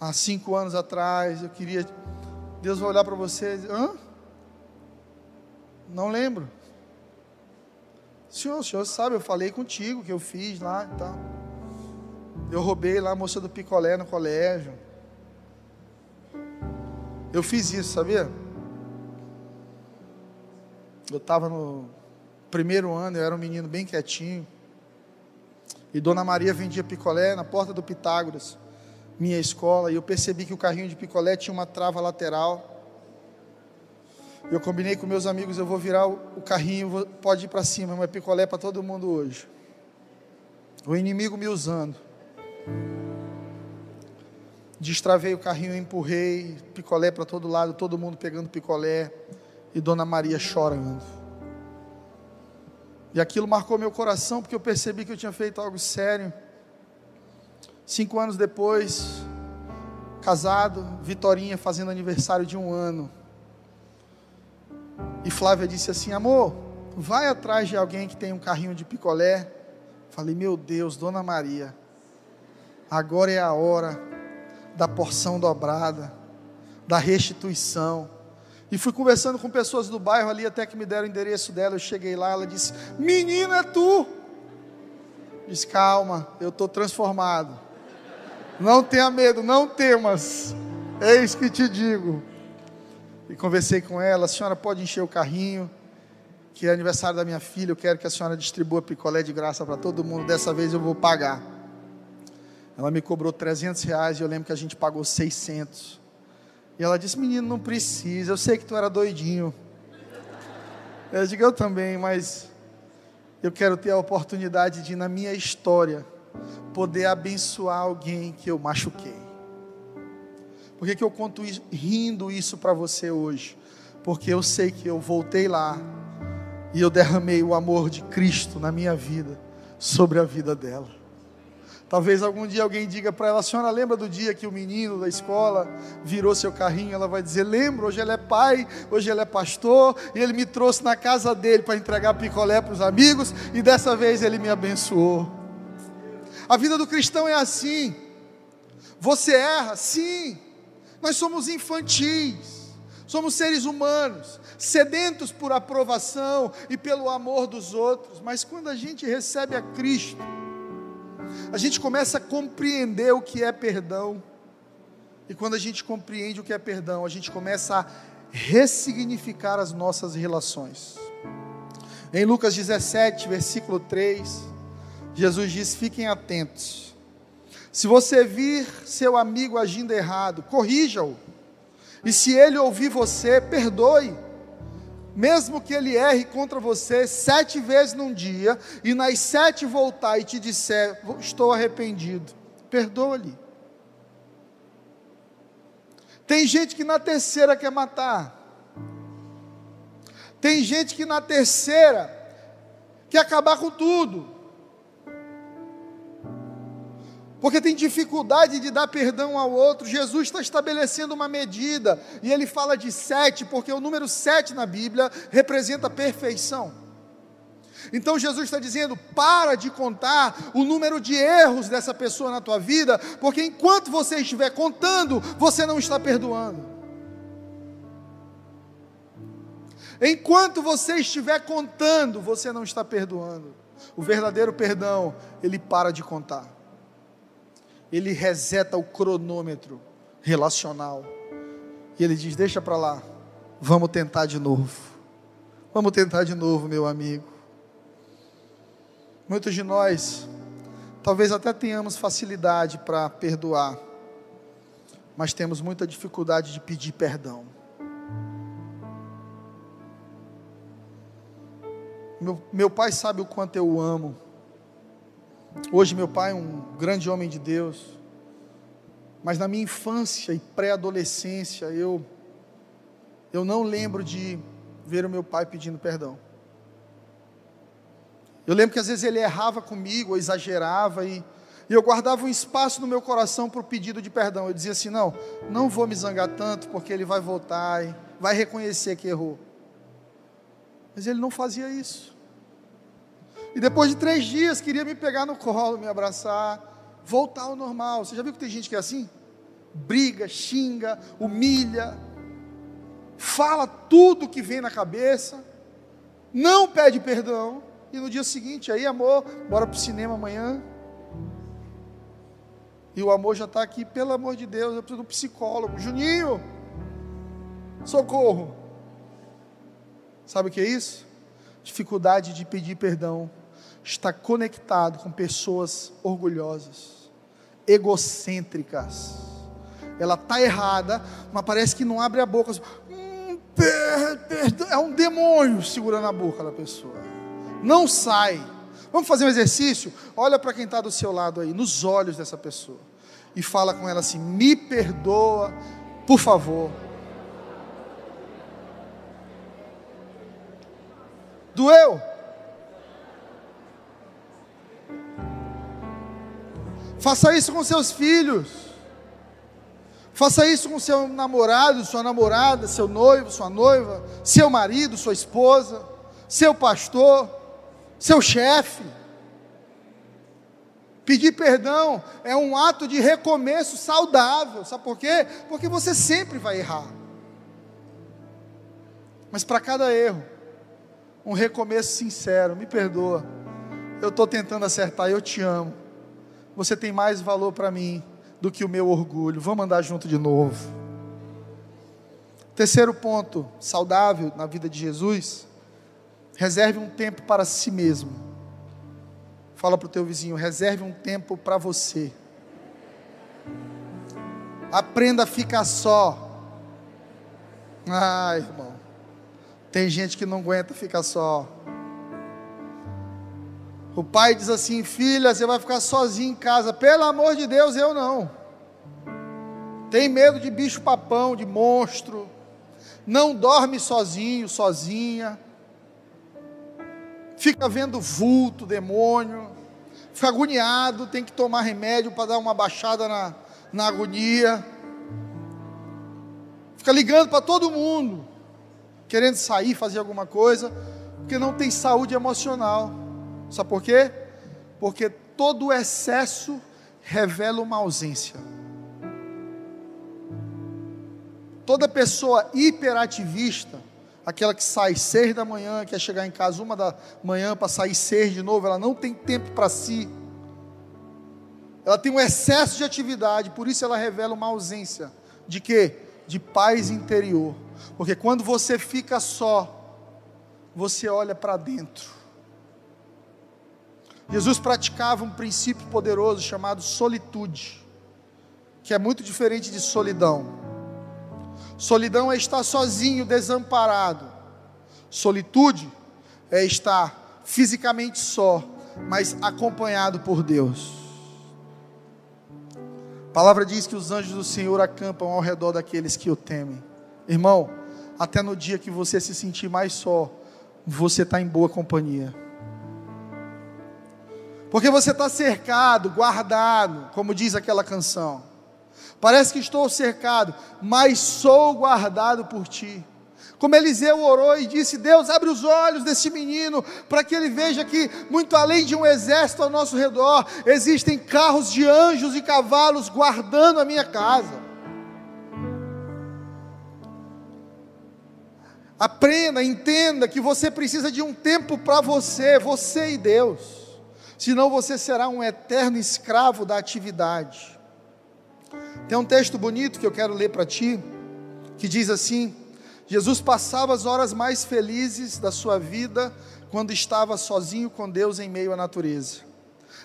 há cinco anos atrás. Eu queria. Deus vai olhar para você dizer: hã? Não lembro. Senhor, o Senhor sabe, eu falei contigo que eu fiz lá e tal. Eu roubei lá a moça do picolé no colégio. Eu fiz isso, sabia? Eu estava no primeiro ano, eu era um menino bem quietinho. E Dona Maria vendia picolé na porta do Pitágoras, minha escola. E eu percebi que o carrinho de picolé tinha uma trava lateral. Eu combinei com meus amigos, eu vou virar o carrinho, pode ir para cima, mas picolé para todo mundo hoje. O inimigo me usando. Destravei o carrinho, empurrei, picolé para todo lado, todo mundo pegando picolé e Dona Maria chorando. E aquilo marcou meu coração porque eu percebi que eu tinha feito algo sério. Cinco anos depois, casado, Vitorinha fazendo aniversário de um ano. E Flávia disse assim: Amor, vai atrás de alguém que tem um carrinho de picolé. Falei: Meu Deus, Dona Maria agora é a hora da porção dobrada, da restituição. E fui conversando com pessoas do bairro ali, até que me deram o endereço dela. Eu cheguei lá, ela disse: Menino, é tu. Diz: Calma, eu estou transformado. Não tenha medo, não temas. Eis que te digo. E conversei com ela: A senhora pode encher o carrinho, que é aniversário da minha filha. Eu quero que a senhora distribua picolé de graça para todo mundo. Dessa vez eu vou pagar. Ela me cobrou 300 reais e eu lembro que a gente pagou 600. E ela disse: Menino, não precisa, eu sei que tu era doidinho. Eu digo: Eu também, mas eu quero ter a oportunidade de, na minha história, poder abençoar alguém que eu machuquei. Por que, que eu conto isso, rindo isso para você hoje? Porque eu sei que eu voltei lá e eu derramei o amor de Cristo na minha vida sobre a vida dela. Talvez algum dia alguém diga para ela: senhora lembra do dia que o menino da escola virou seu carrinho? Ela vai dizer: lembro, hoje ele é pai, hoje ele é pastor, e ele me trouxe na casa dele para entregar picolé para os amigos, e dessa vez ele me abençoou. A vida do cristão é assim. Você erra? Sim. Nós somos infantis, somos seres humanos, sedentos por aprovação e pelo amor dos outros, mas quando a gente recebe a Cristo, a gente começa a compreender o que é perdão. E quando a gente compreende o que é perdão, a gente começa a ressignificar as nossas relações. Em Lucas 17, versículo 3, Jesus diz: Fiquem atentos. Se você vir seu amigo agindo errado, corrija-o. E se ele ouvir você, perdoe mesmo que ele erre contra você sete vezes num dia, e nas sete voltar e te disser: Estou arrependido, perdoa-lhe. Tem gente que na terceira quer matar. Tem gente que na terceira quer acabar com tudo. Porque tem dificuldade de dar perdão ao outro. Jesus está estabelecendo uma medida, e ele fala de sete, porque o número sete na Bíblia representa perfeição. Então Jesus está dizendo: para de contar o número de erros dessa pessoa na tua vida, porque enquanto você estiver contando, você não está perdoando. Enquanto você estiver contando, você não está perdoando. O verdadeiro perdão, ele para de contar ele reseta o cronômetro relacional. E ele diz: Deixa para lá, vamos tentar de novo. Vamos tentar de novo, meu amigo. Muitos de nós, talvez até tenhamos facilidade para perdoar, mas temos muita dificuldade de pedir perdão. Meu, meu pai sabe o quanto eu amo. Hoje, meu pai é um grande homem de Deus, mas na minha infância e pré-adolescência, eu, eu não lembro de ver o meu pai pedindo perdão. Eu lembro que às vezes ele errava comigo, ou exagerava, e, e eu guardava um espaço no meu coração para o pedido de perdão. Eu dizia assim: não, não vou me zangar tanto, porque ele vai voltar e vai reconhecer que errou. Mas ele não fazia isso. E depois de três dias queria me pegar no colo, me abraçar, voltar ao normal. Você já viu que tem gente que é assim? Briga, xinga, humilha, fala tudo que vem na cabeça, não pede perdão, e no dia seguinte, aí amor, bora para o cinema amanhã. E o amor já está aqui, pelo amor de Deus, eu preciso de um psicólogo. Juninho, socorro. Sabe o que é isso? Dificuldade de pedir perdão está conectado com pessoas orgulhosas, egocêntricas. Ela está errada, mas parece que não abre a boca. Hum, é um demônio segurando a boca da pessoa. Não sai. Vamos fazer um exercício? Olha para quem está do seu lado aí, nos olhos dessa pessoa. E fala com ela assim: me perdoa, por favor. Doeu? Faça isso com seus filhos. Faça isso com seu namorado, sua namorada, seu noivo, sua noiva, seu marido, sua esposa, seu pastor, seu chefe. Pedir perdão é um ato de recomeço saudável. Sabe por quê? Porque você sempre vai errar. Mas para cada erro, um recomeço sincero. Me perdoa. Eu estou tentando acertar, eu te amo você tem mais valor para mim do que o meu orgulho. Vamos andar junto de novo. Terceiro ponto, saudável na vida de Jesus, reserve um tempo para si mesmo. Fala para o teu vizinho, reserve um tempo para você. Aprenda a ficar só. Ai, irmão. Tem gente que não aguenta ficar só. O pai diz assim: Filha, você vai ficar sozinha em casa. Pelo amor de Deus, eu não. Tem medo de bicho-papão, de monstro. Não dorme sozinho, sozinha. Fica vendo vulto, demônio. Fica agoniado, tem que tomar remédio para dar uma baixada na, na agonia. Fica ligando para todo mundo, querendo sair, fazer alguma coisa, porque não tem saúde emocional. Sabe por quê? Porque todo excesso revela uma ausência. Toda pessoa hiperativista, aquela que sai seis da manhã, quer chegar em casa uma da manhã para sair seis de novo, ela não tem tempo para si. Ela tem um excesso de atividade, por isso ela revela uma ausência de quê? De paz interior. Porque quando você fica só, você olha para dentro. Jesus praticava um princípio poderoso chamado solitude, que é muito diferente de solidão. Solidão é estar sozinho, desamparado. Solitude é estar fisicamente só, mas acompanhado por Deus. A palavra diz que os anjos do Senhor acampam ao redor daqueles que o temem. Irmão, até no dia que você se sentir mais só, você está em boa companhia. Porque você está cercado, guardado, como diz aquela canção. Parece que estou cercado, mas sou guardado por ti. Como Eliseu orou e disse: Deus, abre os olhos desse menino, para que ele veja que, muito além de um exército ao nosso redor, existem carros de anjos e cavalos guardando a minha casa. Aprenda, entenda que você precisa de um tempo para você, você e Deus, senão você será um eterno escravo da atividade. Tem um texto bonito que eu quero ler para ti, que diz assim: Jesus passava as horas mais felizes da sua vida quando estava sozinho com Deus em meio à natureza.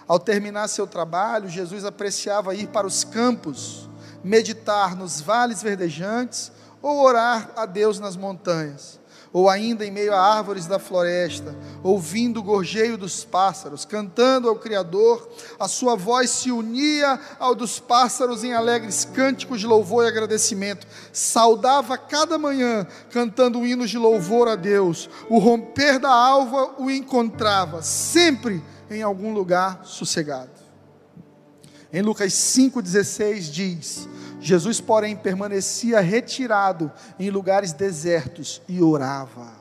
Ao terminar seu trabalho, Jesus apreciava ir para os campos, meditar nos vales verdejantes ou orar a Deus nas montanhas ou ainda em meio a árvores da floresta, ouvindo o gorjeio dos pássaros, cantando ao Criador, a sua voz se unia ao dos pássaros em alegres cânticos de louvor e agradecimento. Saudava cada manhã, cantando hinos de louvor a Deus. O romper da alva o encontrava, sempre em algum lugar sossegado. Em Lucas 5,16 diz: Jesus, porém, permanecia retirado em lugares desertos e orava.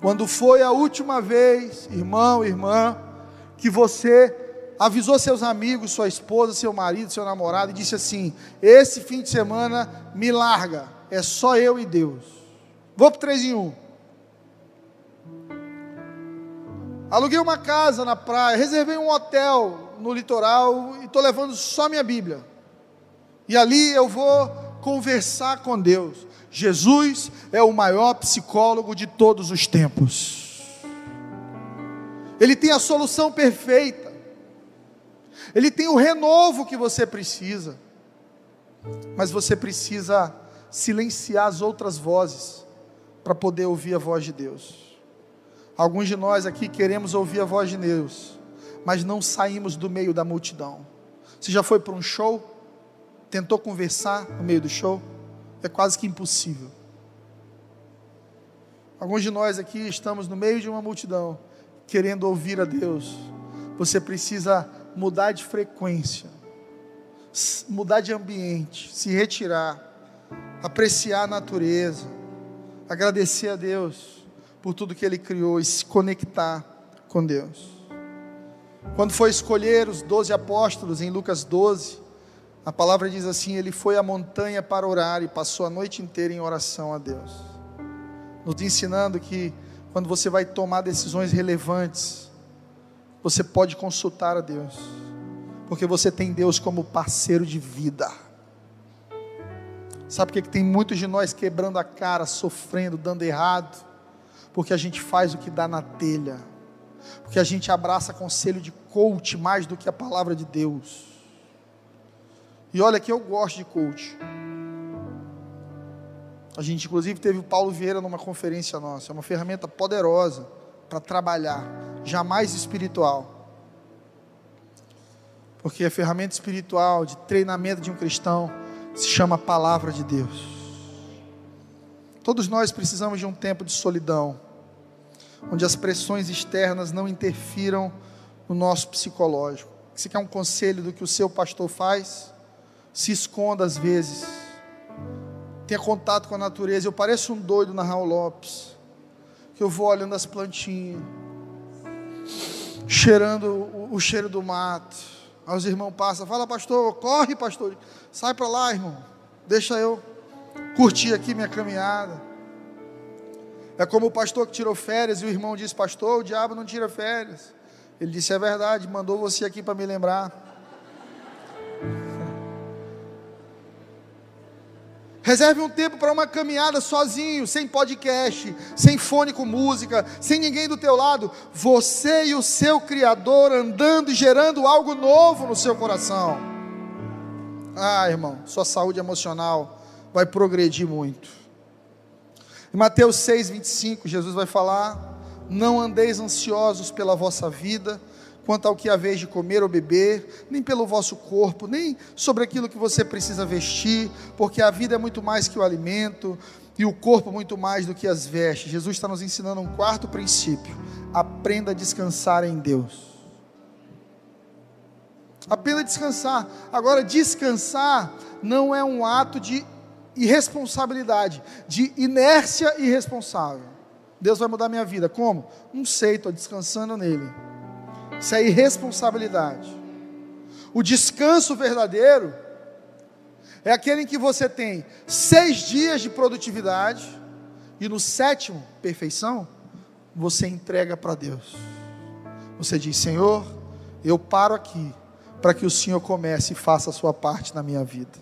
Quando foi a última vez, irmão, irmã, que você avisou seus amigos, sua esposa, seu marido, seu namorado e disse assim: Esse fim de semana me larga, é só eu e Deus. Vou para 3 em 1. Aluguei uma casa na praia, reservei um hotel no litoral e estou levando só minha Bíblia. E ali eu vou conversar com Deus. Jesus é o maior psicólogo de todos os tempos. Ele tem a solução perfeita. Ele tem o renovo que você precisa. Mas você precisa silenciar as outras vozes para poder ouvir a voz de Deus. Alguns de nós aqui queremos ouvir a voz de Deus, mas não saímos do meio da multidão. Você já foi para um show? Tentou conversar no meio do show, é quase que impossível. Alguns de nós aqui estamos no meio de uma multidão, querendo ouvir a Deus. Você precisa mudar de frequência, mudar de ambiente, se retirar, apreciar a natureza, agradecer a Deus por tudo que Ele criou e se conectar com Deus. Quando foi escolher os doze apóstolos em Lucas 12, a palavra diz assim: ele foi à montanha para orar e passou a noite inteira em oração a Deus. Nos ensinando que quando você vai tomar decisões relevantes, você pode consultar a Deus, porque você tem Deus como parceiro de vida. Sabe por que tem muitos de nós quebrando a cara, sofrendo, dando errado? Porque a gente faz o que dá na telha, porque a gente abraça conselho de coach mais do que a palavra de Deus. E olha que eu gosto de coach. A gente, inclusive, teve o Paulo Vieira numa conferência nossa. É uma ferramenta poderosa para trabalhar, jamais espiritual. Porque a ferramenta espiritual de treinamento de um cristão se chama palavra de Deus. Todos nós precisamos de um tempo de solidão, onde as pressões externas não interfiram no nosso psicológico. Se quer um conselho do que o seu pastor faz, se esconda às vezes. Tenha contato com a natureza. Eu pareço um doido na Raul Lopes, que eu vou olhando as plantinhas, cheirando o, o cheiro do mato. Aí os irmãos passam, fala pastor, corre pastor, sai para lá irmão, deixa eu curtir aqui minha caminhada. É como o pastor que tirou férias e o irmão disse, pastor, o diabo não tira férias. Ele disse, é verdade, mandou você aqui para me lembrar. Reserve um tempo para uma caminhada sozinho, sem podcast, sem fone com música, sem ninguém do teu lado. Você e o seu Criador andando e gerando algo novo no seu coração. Ah, irmão, sua saúde emocional vai progredir muito. Em Mateus 6, 25, Jesus vai falar: Não andeis ansiosos pela vossa vida, quanto ao que haveis de comer ou beber, nem pelo vosso corpo, nem sobre aquilo que você precisa vestir, porque a vida é muito mais que o alimento e o corpo muito mais do que as vestes. Jesus está nos ensinando um quarto princípio: aprenda a descansar em Deus. Aprenda a descansar. Agora, descansar não é um ato de irresponsabilidade, de inércia irresponsável. Deus vai mudar minha vida. Como? Não sei, estou descansando nele. Isso é irresponsabilidade. O descanso verdadeiro é aquele em que você tem seis dias de produtividade e no sétimo, perfeição, você entrega para Deus. Você diz: Senhor, eu paro aqui para que o Senhor comece e faça a sua parte na minha vida.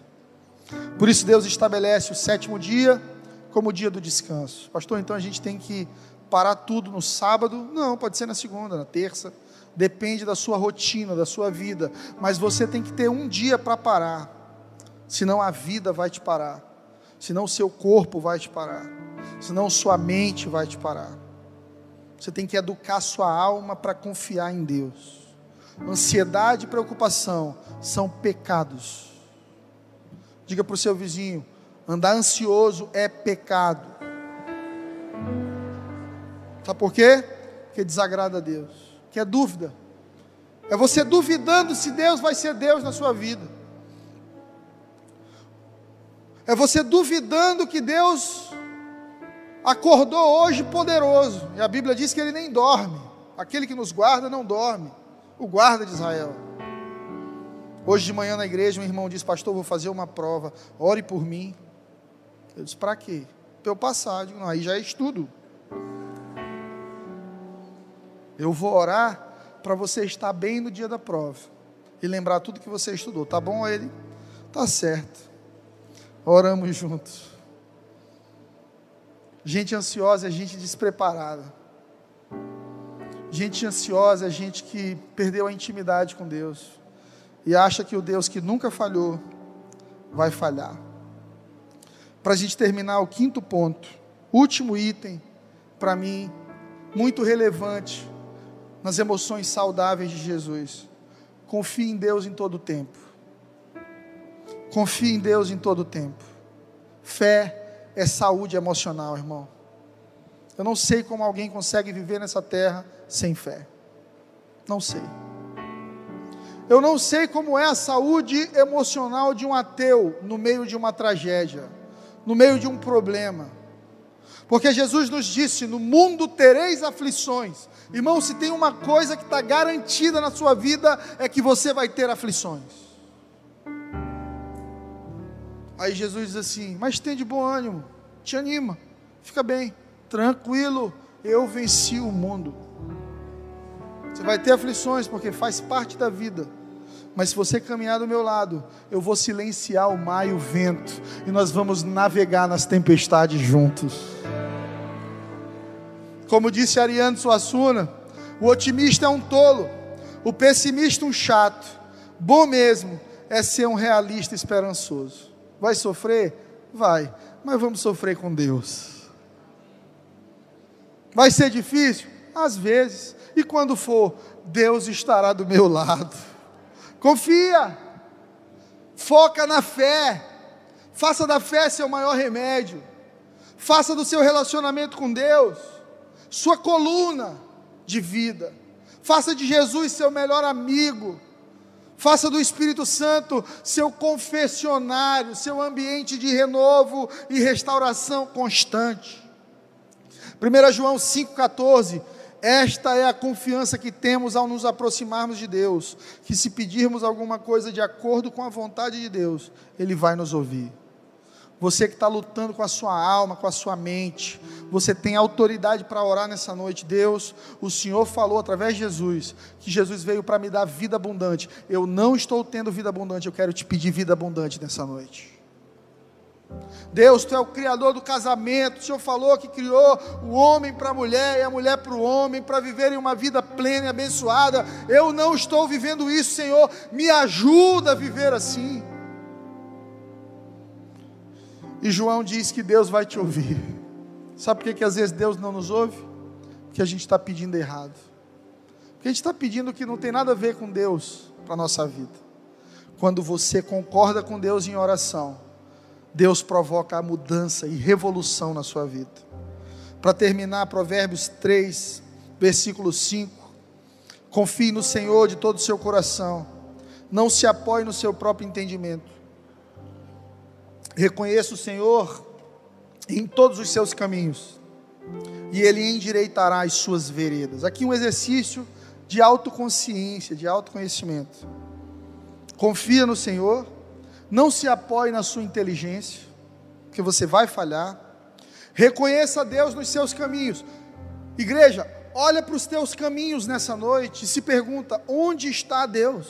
Por isso, Deus estabelece o sétimo dia como o dia do descanso. Pastor, então a gente tem que parar tudo no sábado? Não, pode ser na segunda, na terça depende da sua rotina, da sua vida, mas você tem que ter um dia para parar, senão a vida vai te parar, senão o seu corpo vai te parar, senão sua mente vai te parar. Você tem que educar sua alma para confiar em Deus. Ansiedade e preocupação são pecados. Diga para o seu vizinho: andar ansioso é pecado. Sabe por quê? Porque desagrada a Deus que é dúvida. É você duvidando se Deus vai ser Deus na sua vida. É você duvidando que Deus acordou hoje poderoso. E a Bíblia diz que ele nem dorme. Aquele que nos guarda não dorme. O guarda de Israel. Hoje de manhã na igreja, um irmão disse: Pastor, vou fazer uma prova. Ore por mim. Eu disse: Para quê? Para eu passar. Digo, não, aí já é estudo. Eu vou orar para você estar bem no dia da prova e lembrar tudo que você estudou. Tá bom ele? Tá certo. Oramos juntos. Gente ansiosa é gente despreparada. Gente ansiosa é gente que perdeu a intimidade com Deus e acha que o Deus que nunca falhou vai falhar. Para a gente terminar o quinto ponto, último item, para mim, muito relevante nas emoções saudáveis de Jesus. Confie em Deus em todo o tempo. Confie em Deus em todo o tempo. Fé é saúde emocional, irmão. Eu não sei como alguém consegue viver nessa terra sem fé. Não sei. Eu não sei como é a saúde emocional de um ateu no meio de uma tragédia, no meio de um problema. Porque Jesus nos disse: No mundo tereis aflições, Irmão, se tem uma coisa que está garantida na sua vida, é que você vai ter aflições. Aí Jesus diz assim: Mas tem de bom ânimo, te anima, fica bem, tranquilo, eu venci o mundo. Você vai ter aflições, porque faz parte da vida. Mas se você caminhar do meu lado, eu vou silenciar o mar e o vento, e nós vamos navegar nas tempestades juntos. Como disse Ariane Suassuna, o otimista é um tolo, o pessimista um chato. Bom mesmo é ser um realista esperançoso. Vai sofrer? Vai, mas vamos sofrer com Deus. Vai ser difícil? Às vezes. E quando for, Deus estará do meu lado. Confia, foca na fé, faça da fé seu maior remédio, faça do seu relacionamento com Deus sua coluna de vida, faça de Jesus seu melhor amigo, faça do Espírito Santo seu confessionário, seu ambiente de renovo e restauração constante. 1 João 5,14 esta é a confiança que temos ao nos aproximarmos de Deus, que se pedirmos alguma coisa de acordo com a vontade de Deus, Ele vai nos ouvir. Você que está lutando com a sua alma, com a sua mente, você tem autoridade para orar nessa noite. Deus, o Senhor falou através de Jesus que Jesus veio para me dar vida abundante. Eu não estou tendo vida abundante, eu quero te pedir vida abundante nessa noite. Deus, tu é o criador do casamento. O Senhor falou que criou o homem para a mulher e a mulher para o homem, para viverem uma vida plena e abençoada. Eu não estou vivendo isso, Senhor. Me ajuda a viver assim. E João diz que Deus vai te ouvir. Sabe por que, que às vezes Deus não nos ouve? Porque a gente está pedindo errado. Porque a gente está pedindo que não tem nada a ver com Deus para a nossa vida. Quando você concorda com Deus em oração, Deus provoca a mudança e revolução na sua vida. Para terminar, Provérbios 3, versículo 5. Confie no Senhor de todo o seu coração, não se apoie no seu próprio entendimento. Reconheça o Senhor em todos os seus caminhos, e Ele endireitará as suas veredas. Aqui um exercício de autoconsciência, de autoconhecimento. Confia no Senhor não se apoie na sua inteligência, porque você vai falhar. Reconheça Deus nos seus caminhos. Igreja, olha para os teus caminhos nessa noite e se pergunta: onde está Deus?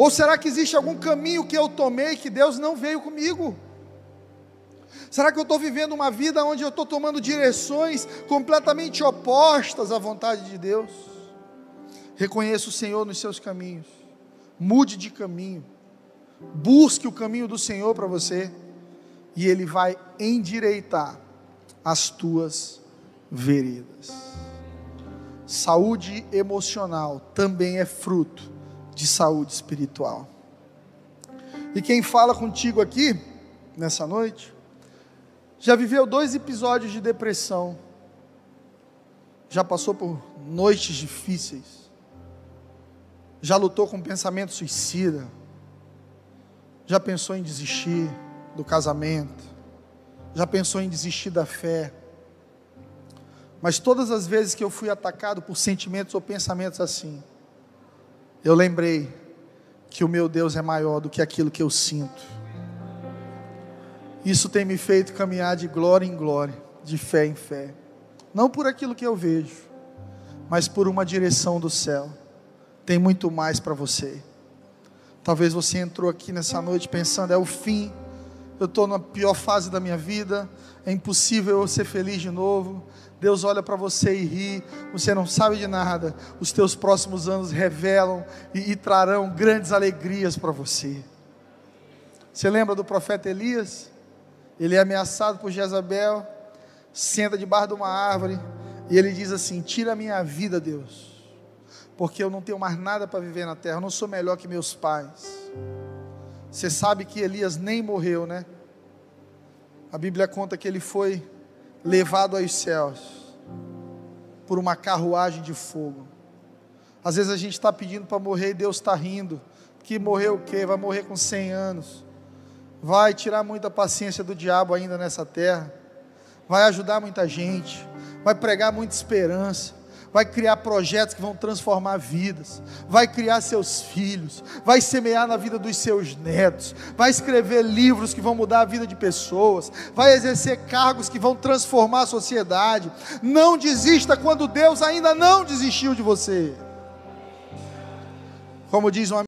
Ou será que existe algum caminho que eu tomei que Deus não veio comigo? Será que eu estou vivendo uma vida onde eu estou tomando direções completamente opostas à vontade de Deus? Reconheça o Senhor nos seus caminhos, mude de caminho. Busque o caminho do Senhor para você e Ele vai endireitar as tuas veredas. Saúde emocional também é fruto de saúde espiritual. E quem fala contigo aqui, nessa noite, já viveu dois episódios de depressão, já passou por noites difíceis, já lutou com pensamento suicida, já pensou em desistir do casamento? Já pensou em desistir da fé? Mas todas as vezes que eu fui atacado por sentimentos ou pensamentos assim, eu lembrei que o meu Deus é maior do que aquilo que eu sinto. Isso tem me feito caminhar de glória em glória, de fé em fé. Não por aquilo que eu vejo, mas por uma direção do céu. Tem muito mais para você. Talvez você entrou aqui nessa noite pensando: é o fim, eu estou na pior fase da minha vida, é impossível eu ser feliz de novo. Deus olha para você e ri, você não sabe de nada. Os teus próximos anos revelam e, e trarão grandes alegrias para você. Você lembra do profeta Elias? Ele é ameaçado por Jezabel, senta debaixo de uma árvore e ele diz assim: Tira a minha vida, Deus porque eu não tenho mais nada para viver na terra, eu não sou melhor que meus pais. Você sabe que Elias nem morreu, né? A Bíblia conta que ele foi levado aos céus por uma carruagem de fogo. Às vezes a gente está pedindo para morrer e Deus está rindo. Que morreu o quê? Vai morrer com 100 anos. Vai tirar muita paciência do diabo ainda nessa terra. Vai ajudar muita gente. Vai pregar muita esperança vai criar projetos que vão transformar vidas, vai criar seus filhos, vai semear na vida dos seus netos, vai escrever livros que vão mudar a vida de pessoas, vai exercer cargos que vão transformar a sociedade. Não desista quando Deus ainda não desistiu de você. Como diz um